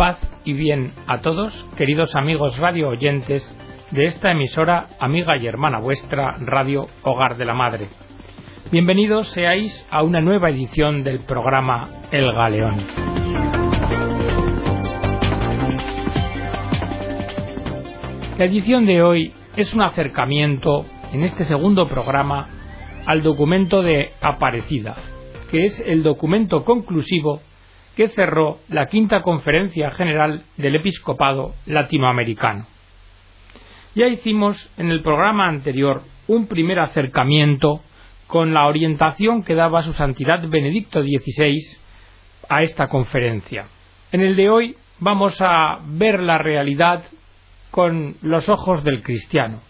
Paz y bien a todos, queridos amigos radio oyentes de esta emisora amiga y hermana vuestra, Radio Hogar de la Madre. Bienvenidos seáis a una nueva edición del programa El Galeón. La edición de hoy es un acercamiento en este segundo programa al documento de Aparecida, que es el documento conclusivo que cerró la quinta conferencia general del episcopado latinoamericano. Ya hicimos en el programa anterior un primer acercamiento con la orientación que daba su santidad Benedicto XVI a esta conferencia. En el de hoy vamos a ver la realidad con los ojos del cristiano,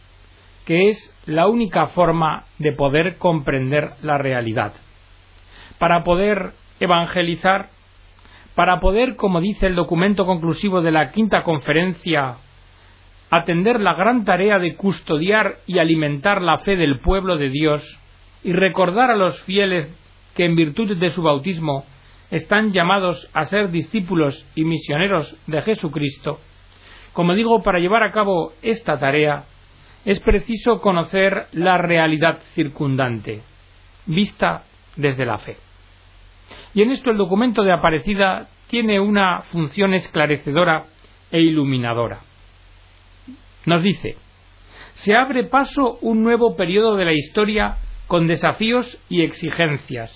que es la única forma de poder comprender la realidad. Para poder evangelizar, para poder, como dice el documento conclusivo de la quinta conferencia, atender la gran tarea de custodiar y alimentar la fe del pueblo de Dios y recordar a los fieles que en virtud de su bautismo están llamados a ser discípulos y misioneros de Jesucristo, como digo, para llevar a cabo esta tarea es preciso conocer la realidad circundante, vista desde la fe. Y en esto el documento de Aparecida tiene una función esclarecedora e iluminadora. Nos dice, se abre paso un nuevo periodo de la historia con desafíos y exigencias,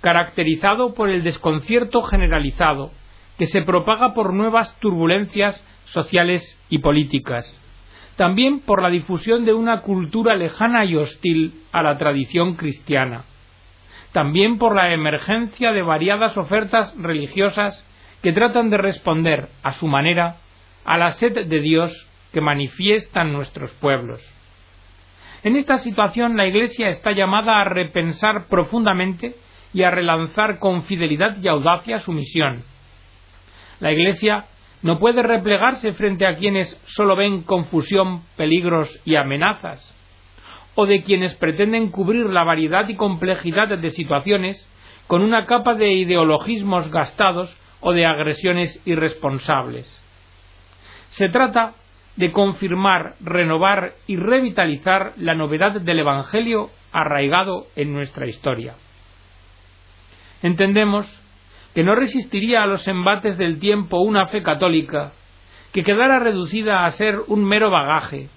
caracterizado por el desconcierto generalizado que se propaga por nuevas turbulencias sociales y políticas, también por la difusión de una cultura lejana y hostil a la tradición cristiana, también por la emergencia de variadas ofertas religiosas que tratan de responder a su manera a la sed de Dios que manifiestan nuestros pueblos. En esta situación la Iglesia está llamada a repensar profundamente y a relanzar con fidelidad y audacia su misión. La Iglesia no puede replegarse frente a quienes solo ven confusión, peligros y amenazas, o de quienes pretenden cubrir la variedad y complejidad de situaciones con una capa de ideologismos gastados o de agresiones irresponsables. Se trata de confirmar, renovar y revitalizar la novedad del Evangelio arraigado en nuestra historia. Entendemos que no resistiría a los embates del tiempo una fe católica, que quedara reducida a ser un mero bagaje,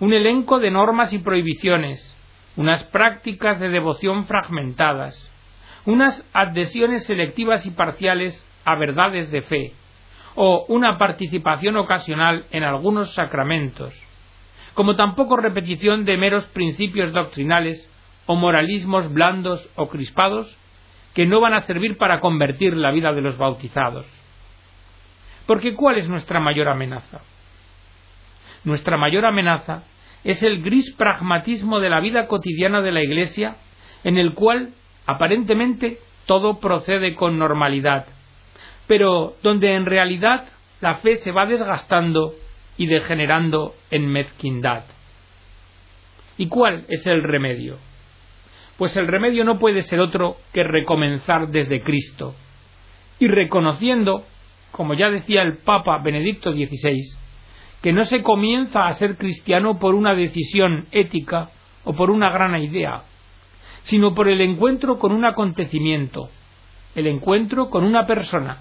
un elenco de normas y prohibiciones, unas prácticas de devoción fragmentadas, unas adhesiones selectivas y parciales a verdades de fe, o una participación ocasional en algunos sacramentos, como tampoco repetición de meros principios doctrinales o moralismos blandos o crispados que no van a servir para convertir la vida de los bautizados. Porque ¿cuál es nuestra mayor amenaza? Nuestra mayor amenaza es el gris pragmatismo de la vida cotidiana de la Iglesia, en el cual aparentemente todo procede con normalidad, pero donde en realidad la fe se va desgastando y degenerando en mezquindad. ¿Y cuál es el remedio? pues el remedio no puede ser otro que recomenzar desde Cristo. Y reconociendo, como ya decía el Papa Benedicto XVI, que no se comienza a ser cristiano por una decisión ética o por una gran idea, sino por el encuentro con un acontecimiento, el encuentro con una persona,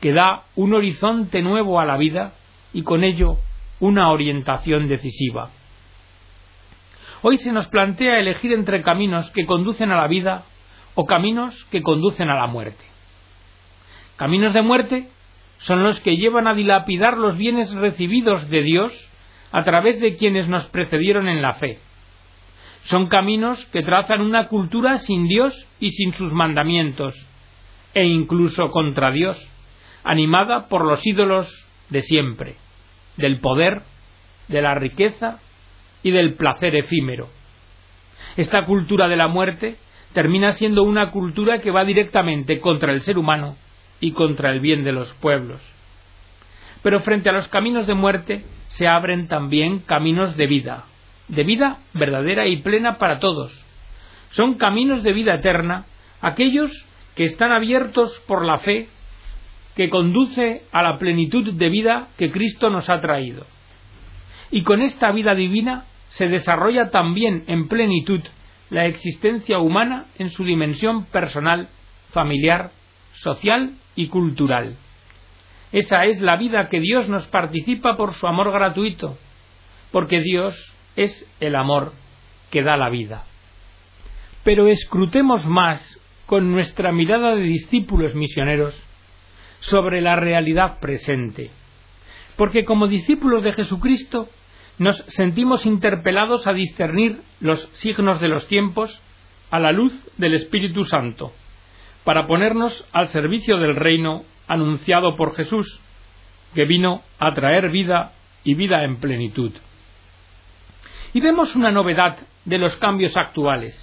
que da un horizonte nuevo a la vida y con ello una orientación decisiva. Hoy se nos plantea elegir entre caminos que conducen a la vida o caminos que conducen a la muerte. Caminos de muerte son los que llevan a dilapidar los bienes recibidos de Dios a través de quienes nos precedieron en la fe. Son caminos que trazan una cultura sin Dios y sin sus mandamientos, e incluso contra Dios, animada por los ídolos de siempre, del poder, de la riqueza y del placer efímero. Esta cultura de la muerte termina siendo una cultura que va directamente contra el ser humano y contra el bien de los pueblos. Pero frente a los caminos de muerte se abren también caminos de vida, de vida verdadera y plena para todos. Son caminos de vida eterna aquellos que están abiertos por la fe que conduce a la plenitud de vida que Cristo nos ha traído. Y con esta vida divina se desarrolla también en plenitud la existencia humana en su dimensión personal, familiar, social y cultural. Esa es la vida que Dios nos participa por su amor gratuito, porque Dios es el amor que da la vida. Pero escrutemos más con nuestra mirada de discípulos misioneros sobre la realidad presente, porque como discípulos de Jesucristo nos sentimos interpelados a discernir los signos de los tiempos a la luz del Espíritu Santo, para ponernos al servicio del reino anunciado por Jesús, que vino a traer vida y vida en plenitud. Y vemos una novedad de los cambios actuales,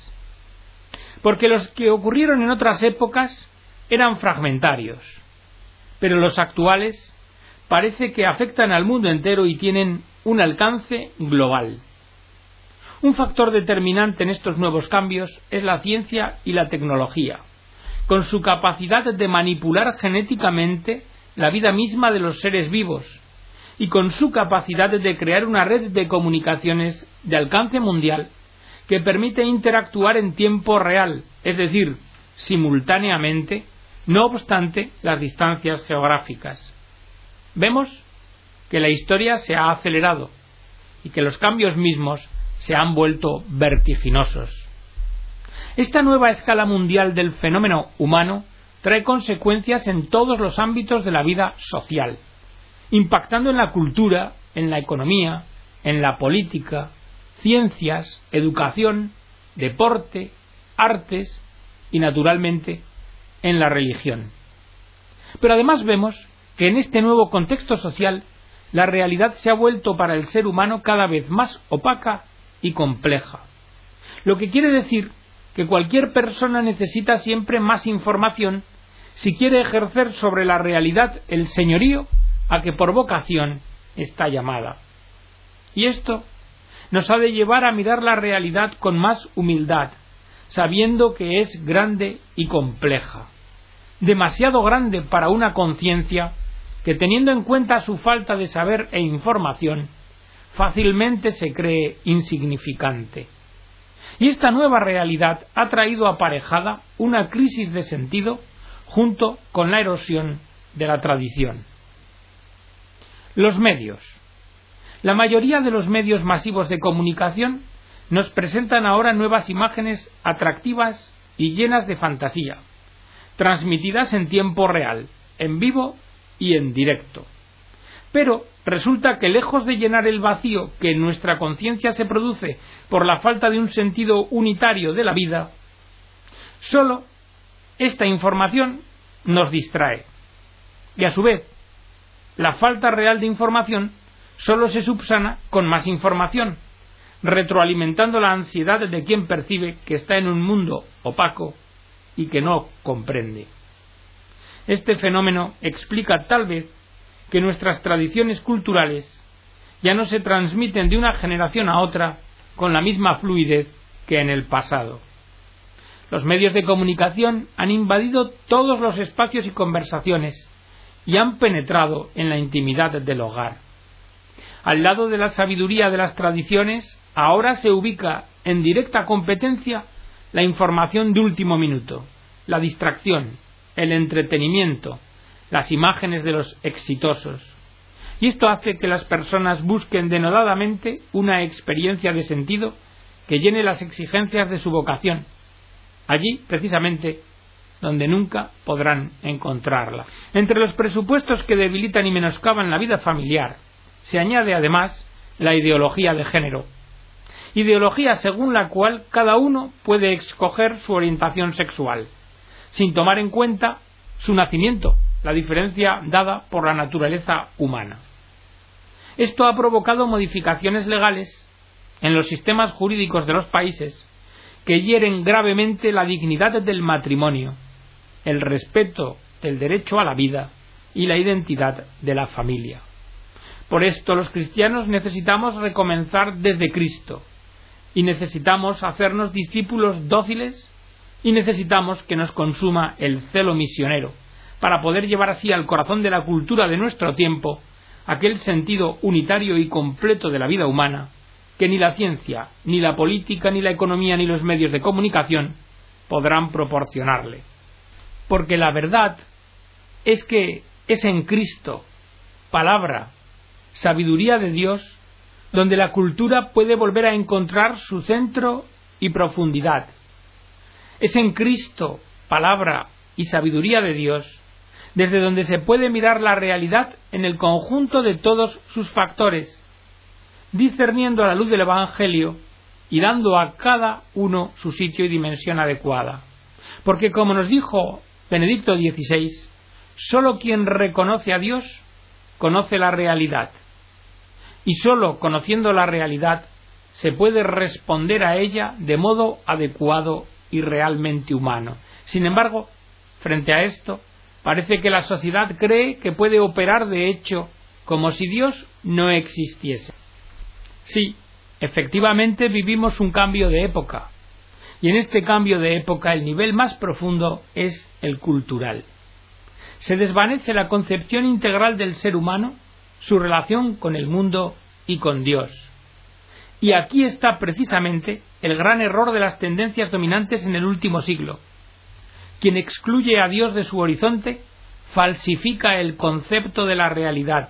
porque los que ocurrieron en otras épocas eran fragmentarios, pero los actuales parece que afectan al mundo entero y tienen un alcance global. Un factor determinante en estos nuevos cambios es la ciencia y la tecnología, con su capacidad de manipular genéticamente la vida misma de los seres vivos y con su capacidad de crear una red de comunicaciones de alcance mundial que permite interactuar en tiempo real, es decir, simultáneamente, no obstante las distancias geográficas. Vemos que la historia se ha acelerado y que los cambios mismos se han vuelto vertiginosos. Esta nueva escala mundial del fenómeno humano trae consecuencias en todos los ámbitos de la vida social, impactando en la cultura, en la economía, en la política, ciencias, educación, deporte, artes y, naturalmente, en la religión. Pero además vemos que en este nuevo contexto social la realidad se ha vuelto para el ser humano cada vez más opaca y compleja. Lo que quiere decir que cualquier persona necesita siempre más información si quiere ejercer sobre la realidad el señorío a que por vocación está llamada. Y esto nos ha de llevar a mirar la realidad con más humildad, sabiendo que es grande y compleja, demasiado grande para una conciencia que teniendo en cuenta su falta de saber e información, fácilmente se cree insignificante. Y esta nueva realidad ha traído aparejada una crisis de sentido junto con la erosión de la tradición. Los medios. La mayoría de los medios masivos de comunicación nos presentan ahora nuevas imágenes atractivas y llenas de fantasía, transmitidas en tiempo real, en vivo y en directo. Pero resulta que lejos de llenar el vacío que en nuestra conciencia se produce por la falta de un sentido unitario de la vida, sólo esta información nos distrae. Y a su vez, la falta real de información sólo se subsana con más información, retroalimentando la ansiedad de quien percibe que está en un mundo opaco y que no comprende. Este fenómeno explica tal vez que nuestras tradiciones culturales ya no se transmiten de una generación a otra con la misma fluidez que en el pasado. Los medios de comunicación han invadido todos los espacios y conversaciones y han penetrado en la intimidad del hogar. Al lado de la sabiduría de las tradiciones, ahora se ubica en directa competencia la información de último minuto, la distracción, el entretenimiento, las imágenes de los exitosos. Y esto hace que las personas busquen denodadamente una experiencia de sentido que llene las exigencias de su vocación, allí precisamente donde nunca podrán encontrarla. Entre los presupuestos que debilitan y menoscaban la vida familiar, se añade además la ideología de género, ideología según la cual cada uno puede escoger su orientación sexual, sin tomar en cuenta su nacimiento, la diferencia dada por la naturaleza humana. Esto ha provocado modificaciones legales en los sistemas jurídicos de los países que hieren gravemente la dignidad del matrimonio, el respeto del derecho a la vida y la identidad de la familia. Por esto los cristianos necesitamos recomenzar desde Cristo y necesitamos hacernos discípulos dóciles y necesitamos que nos consuma el celo misionero para poder llevar así al corazón de la cultura de nuestro tiempo aquel sentido unitario y completo de la vida humana que ni la ciencia, ni la política, ni la economía, ni los medios de comunicación podrán proporcionarle. Porque la verdad es que es en Cristo, palabra, sabiduría de Dios, donde la cultura puede volver a encontrar su centro y profundidad. Es en Cristo, palabra y sabiduría de Dios, desde donde se puede mirar la realidad en el conjunto de todos sus factores, discerniendo a la luz del Evangelio y dando a cada uno su sitio y dimensión adecuada. Porque como nos dijo Benedicto XVI, sólo quien reconoce a Dios conoce la realidad. Y sólo conociendo la realidad se puede responder a ella de modo adecuado y realmente humano. Sin embargo, frente a esto, parece que la sociedad cree que puede operar de hecho como si Dios no existiese. Sí, efectivamente vivimos un cambio de época, y en este cambio de época el nivel más profundo es el cultural. Se desvanece la concepción integral del ser humano, su relación con el mundo y con Dios. Y aquí está precisamente el gran error de las tendencias dominantes en el último siglo. Quien excluye a Dios de su horizonte falsifica el concepto de la realidad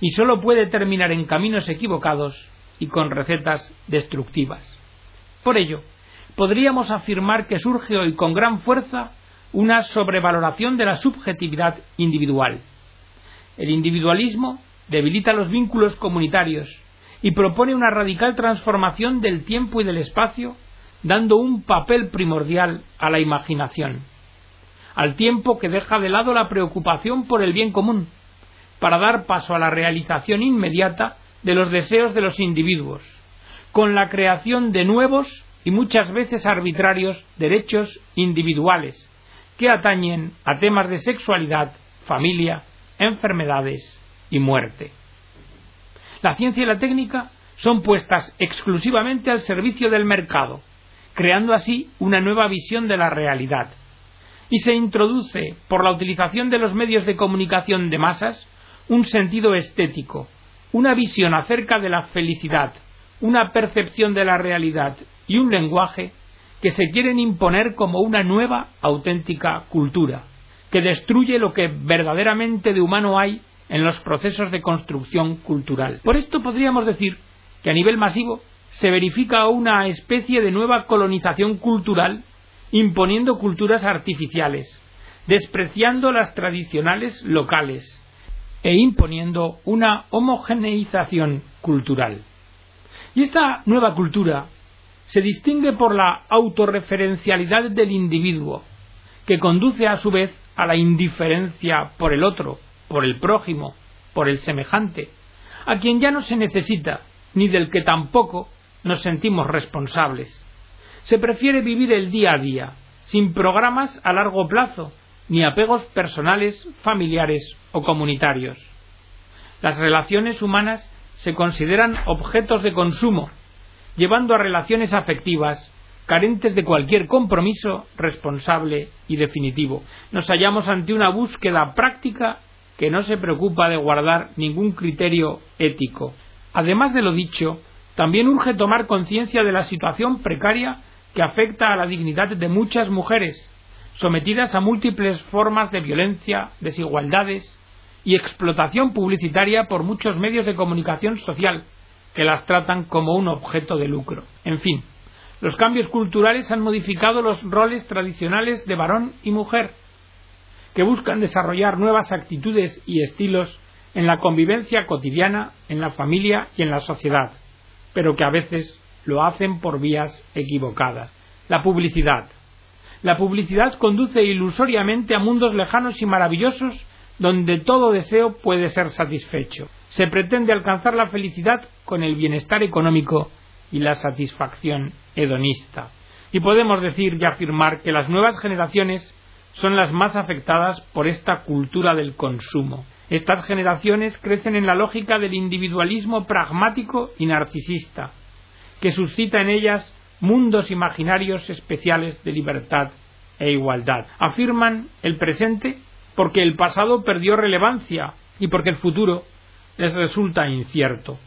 y sólo puede terminar en caminos equivocados y con recetas destructivas. Por ello, podríamos afirmar que surge hoy con gran fuerza una sobrevaloración de la subjetividad individual. El individualismo debilita los vínculos comunitarios y propone una radical transformación del tiempo y del espacio, dando un papel primordial a la imaginación, al tiempo que deja de lado la preocupación por el bien común, para dar paso a la realización inmediata de los deseos de los individuos, con la creación de nuevos y muchas veces arbitrarios derechos individuales que atañen a temas de sexualidad, familia, enfermedades y muerte. La ciencia y la técnica son puestas exclusivamente al servicio del mercado, creando así una nueva visión de la realidad. Y se introduce, por la utilización de los medios de comunicación de masas, un sentido estético, una visión acerca de la felicidad, una percepción de la realidad y un lenguaje que se quieren imponer como una nueva auténtica cultura, que destruye lo que verdaderamente de humano hay en los procesos de construcción cultural. Por esto podríamos decir que a nivel masivo se verifica una especie de nueva colonización cultural imponiendo culturas artificiales, despreciando las tradicionales locales, e imponiendo una homogeneización cultural. Y esta nueva cultura se distingue por la autorreferencialidad del individuo, que conduce a su vez a la indiferencia por el otro, por el prójimo, por el semejante, a quien ya no se necesita, ni del que tampoco nos sentimos responsables. Se prefiere vivir el día a día, sin programas a largo plazo, ni apegos personales, familiares o comunitarios. Las relaciones humanas se consideran objetos de consumo, llevando a relaciones afectivas carentes de cualquier compromiso responsable y definitivo. Nos hallamos ante una búsqueda práctica que no se preocupa de guardar ningún criterio ético. Además de lo dicho, también urge tomar conciencia de la situación precaria que afecta a la dignidad de muchas mujeres, sometidas a múltiples formas de violencia, desigualdades y explotación publicitaria por muchos medios de comunicación social que las tratan como un objeto de lucro. En fin, los cambios culturales han modificado los roles tradicionales de varón y mujer, que buscan desarrollar nuevas actitudes y estilos en la convivencia cotidiana, en la familia y en la sociedad, pero que a veces lo hacen por vías equivocadas. La publicidad, la publicidad conduce ilusoriamente a mundos lejanos y maravillosos donde todo deseo puede ser satisfecho. Se pretende alcanzar la felicidad con el bienestar económico y la satisfacción hedonista. Y podemos decir y afirmar que las nuevas generaciones son las más afectadas por esta cultura del consumo. Estas generaciones crecen en la lógica del individualismo pragmático y narcisista, que suscita en ellas mundos imaginarios especiales de libertad e igualdad. Afirman el presente porque el pasado perdió relevancia y porque el futuro les resulta incierto.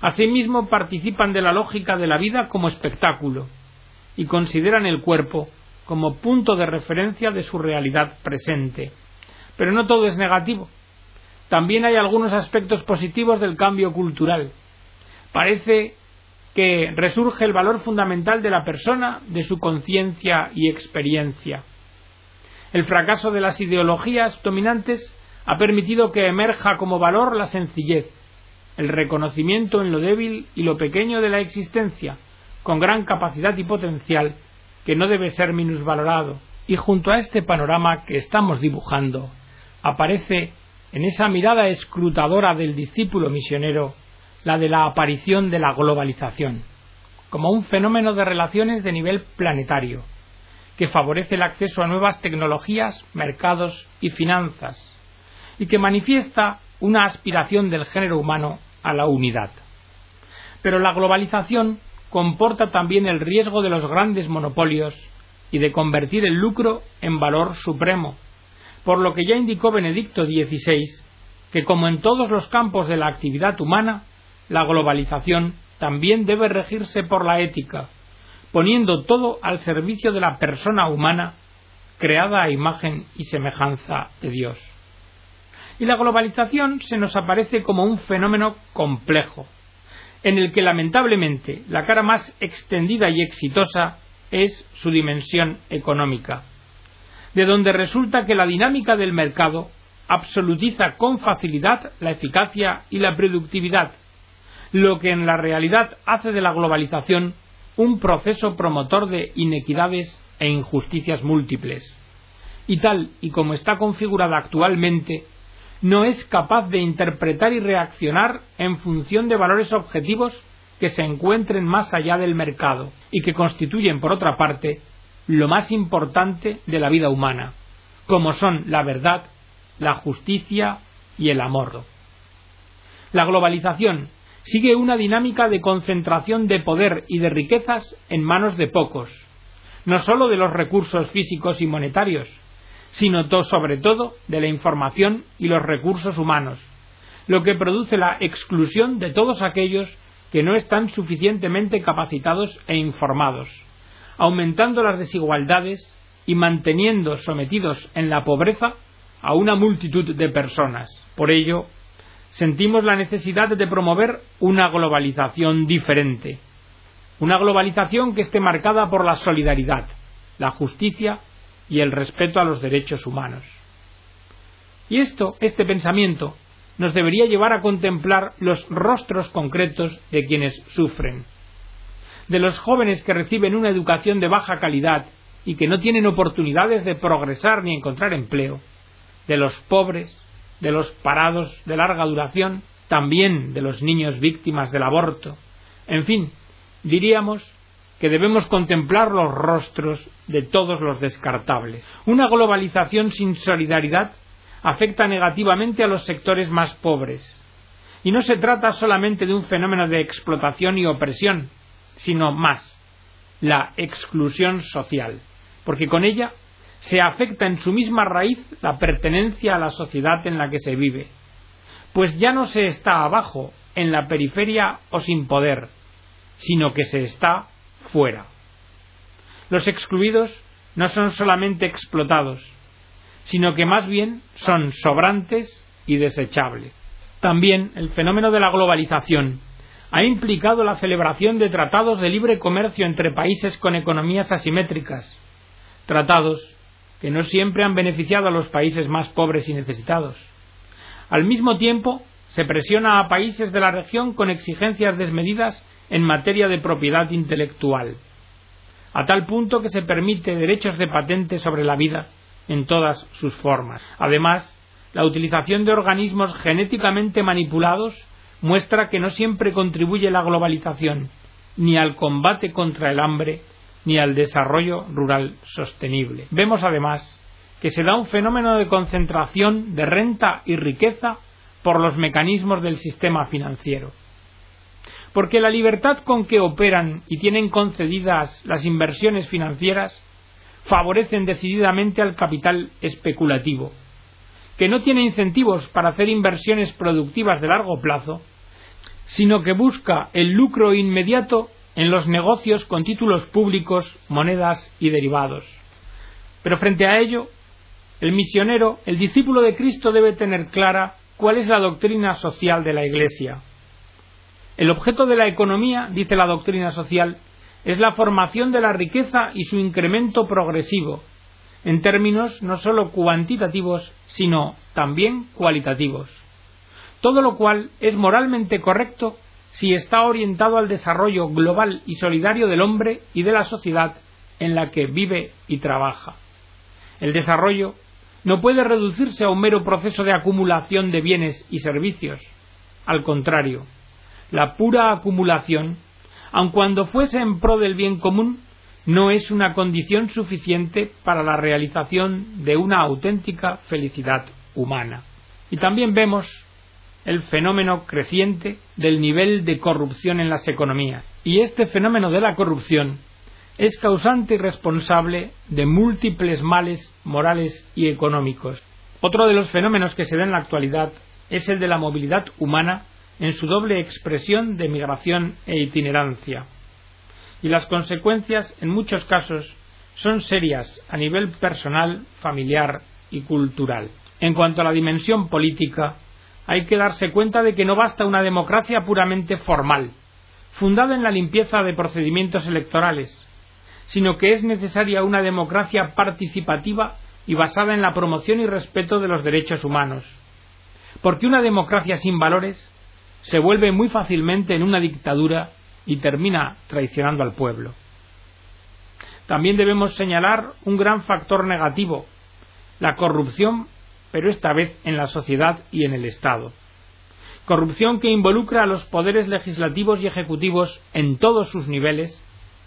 Asimismo, participan de la lógica de la vida como espectáculo y consideran el cuerpo como punto de referencia de su realidad presente. Pero no todo es negativo. También hay algunos aspectos positivos del cambio cultural. Parece que resurge el valor fundamental de la persona, de su conciencia y experiencia. El fracaso de las ideologías dominantes ha permitido que emerja como valor la sencillez, el reconocimiento en lo débil y lo pequeño de la existencia, con gran capacidad y potencial, que no debe ser minusvalorado. Y junto a este panorama que estamos dibujando, aparece en esa mirada escrutadora del discípulo misionero la de la aparición de la globalización, como un fenómeno de relaciones de nivel planetario, que favorece el acceso a nuevas tecnologías, mercados y finanzas, y que manifiesta una aspiración del género humano a la unidad. Pero la globalización comporta también el riesgo de los grandes monopolios y de convertir el lucro en valor supremo, por lo que ya indicó Benedicto XVI que como en todos los campos de la actividad humana, la globalización también debe regirse por la ética, poniendo todo al servicio de la persona humana creada a imagen y semejanza de Dios. Y la globalización se nos aparece como un fenómeno complejo, en el que lamentablemente la cara más extendida y exitosa es su dimensión económica, de donde resulta que la dinámica del mercado absolutiza con facilidad la eficacia y la productividad, lo que en la realidad hace de la globalización un proceso promotor de inequidades e injusticias múltiples. Y tal y como está configurada actualmente, no es capaz de interpretar y reaccionar en función de valores objetivos que se encuentren más allá del mercado y que constituyen, por otra parte, lo más importante de la vida humana, como son la verdad, la justicia y el amor. La globalización sigue una dinámica de concentración de poder y de riquezas en manos de pocos, no sólo de los recursos físicos y monetarios, sino sobre todo de la información y los recursos humanos, lo que produce la exclusión de todos aquellos que no están suficientemente capacitados e informados, aumentando las desigualdades y manteniendo sometidos en la pobreza a una multitud de personas. Por ello, sentimos la necesidad de promover una globalización diferente, una globalización que esté marcada por la solidaridad, la justicia y el respeto a los derechos humanos. Y esto, este pensamiento, nos debería llevar a contemplar los rostros concretos de quienes sufren, de los jóvenes que reciben una educación de baja calidad y que no tienen oportunidades de progresar ni encontrar empleo, de los pobres, de los parados de larga duración, también de los niños víctimas del aborto. En fin, diríamos que debemos contemplar los rostros de todos los descartables. Una globalización sin solidaridad afecta negativamente a los sectores más pobres. Y no se trata solamente de un fenómeno de explotación y opresión, sino más, la exclusión social, porque con ella se afecta en su misma raíz la pertenencia a la sociedad en la que se vive, pues ya no se está abajo, en la periferia o sin poder, sino que se está fuera. Los excluidos no son solamente explotados, sino que más bien son sobrantes y desechables. También el fenómeno de la globalización ha implicado la celebración de tratados de libre comercio entre países con economías asimétricas, tratados que no siempre han beneficiado a los países más pobres y necesitados. Al mismo tiempo, se presiona a países de la región con exigencias desmedidas en materia de propiedad intelectual, a tal punto que se permite derechos de patente sobre la vida en todas sus formas. Además, la utilización de organismos genéticamente manipulados muestra que no siempre contribuye la globalización, ni al combate contra el hambre, ni al desarrollo rural sostenible. Vemos además que se da un fenómeno de concentración de renta y riqueza por los mecanismos del sistema financiero. Porque la libertad con que operan y tienen concedidas las inversiones financieras favorecen decididamente al capital especulativo, que no tiene incentivos para hacer inversiones productivas de largo plazo, sino que busca el lucro inmediato en los negocios con títulos públicos, monedas y derivados. Pero frente a ello, el misionero, el discípulo de Cristo debe tener clara cuál es la doctrina social de la Iglesia. El objeto de la economía, dice la doctrina social, es la formación de la riqueza y su incremento progresivo, en términos no sólo cuantitativos, sino también cualitativos. Todo lo cual es moralmente correcto si está orientado al desarrollo global y solidario del hombre y de la sociedad en la que vive y trabaja. El desarrollo no puede reducirse a un mero proceso de acumulación de bienes y servicios. Al contrario, la pura acumulación aun cuando fuese en pro del bien común, no es una condición suficiente para la realización de una auténtica felicidad humana. Y también vemos el fenómeno creciente del nivel de corrupción en las economías. Y este fenómeno de la corrupción es causante y responsable de múltiples males morales y económicos. Otro de los fenómenos que se da en la actualidad es el de la movilidad humana en su doble expresión de migración e itinerancia. Y las consecuencias, en muchos casos, son serias a nivel personal, familiar y cultural. En cuanto a la dimensión política, hay que darse cuenta de que no basta una democracia puramente formal, fundada en la limpieza de procedimientos electorales, sino que es necesaria una democracia participativa y basada en la promoción y respeto de los derechos humanos. Porque una democracia sin valores se vuelve muy fácilmente en una dictadura y termina traicionando al pueblo. También debemos señalar un gran factor negativo, la corrupción, pero esta vez en la sociedad y en el Estado. Corrupción que involucra a los poderes legislativos y ejecutivos en todos sus niveles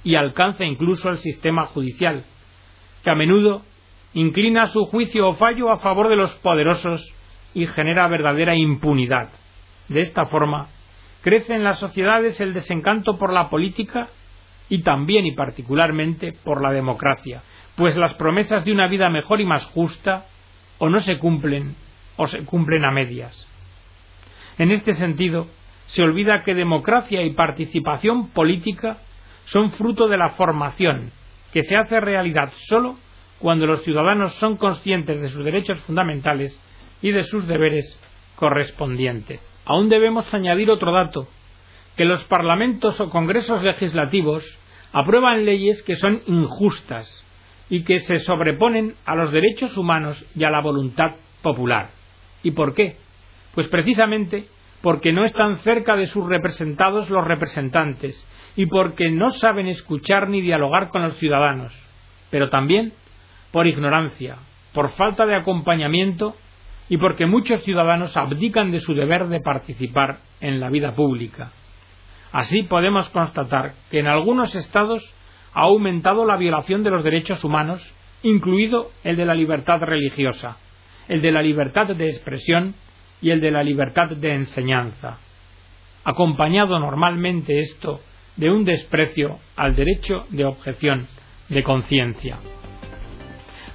y alcanza incluso el sistema judicial, que a menudo inclina su juicio o fallo a favor de los poderosos y genera verdadera impunidad. De esta forma, crece en las sociedades el desencanto por la política y también y particularmente por la democracia, pues las promesas de una vida mejor y más justa o no se cumplen o se cumplen a medias. En este sentido, se olvida que democracia y participación política son fruto de la formación, que se hace realidad sólo cuando los ciudadanos son conscientes de sus derechos fundamentales y de sus deberes correspondientes. Aún debemos añadir otro dato, que los parlamentos o congresos legislativos aprueban leyes que son injustas y que se sobreponen a los derechos humanos y a la voluntad popular. ¿Y por qué? Pues precisamente porque no están cerca de sus representados los representantes y porque no saben escuchar ni dialogar con los ciudadanos, pero también por ignorancia, por falta de acompañamiento y porque muchos ciudadanos abdican de su deber de participar en la vida pública. Así podemos constatar que en algunos estados ha aumentado la violación de los derechos humanos, incluido el de la libertad religiosa, el de la libertad de expresión y el de la libertad de enseñanza, acompañado normalmente esto de un desprecio al derecho de objeción de conciencia.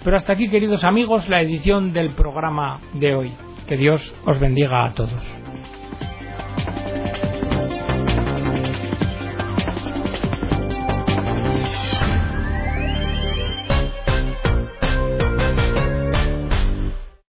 Pero hasta aquí, queridos amigos, la edición del programa de hoy. Que Dios os bendiga a todos.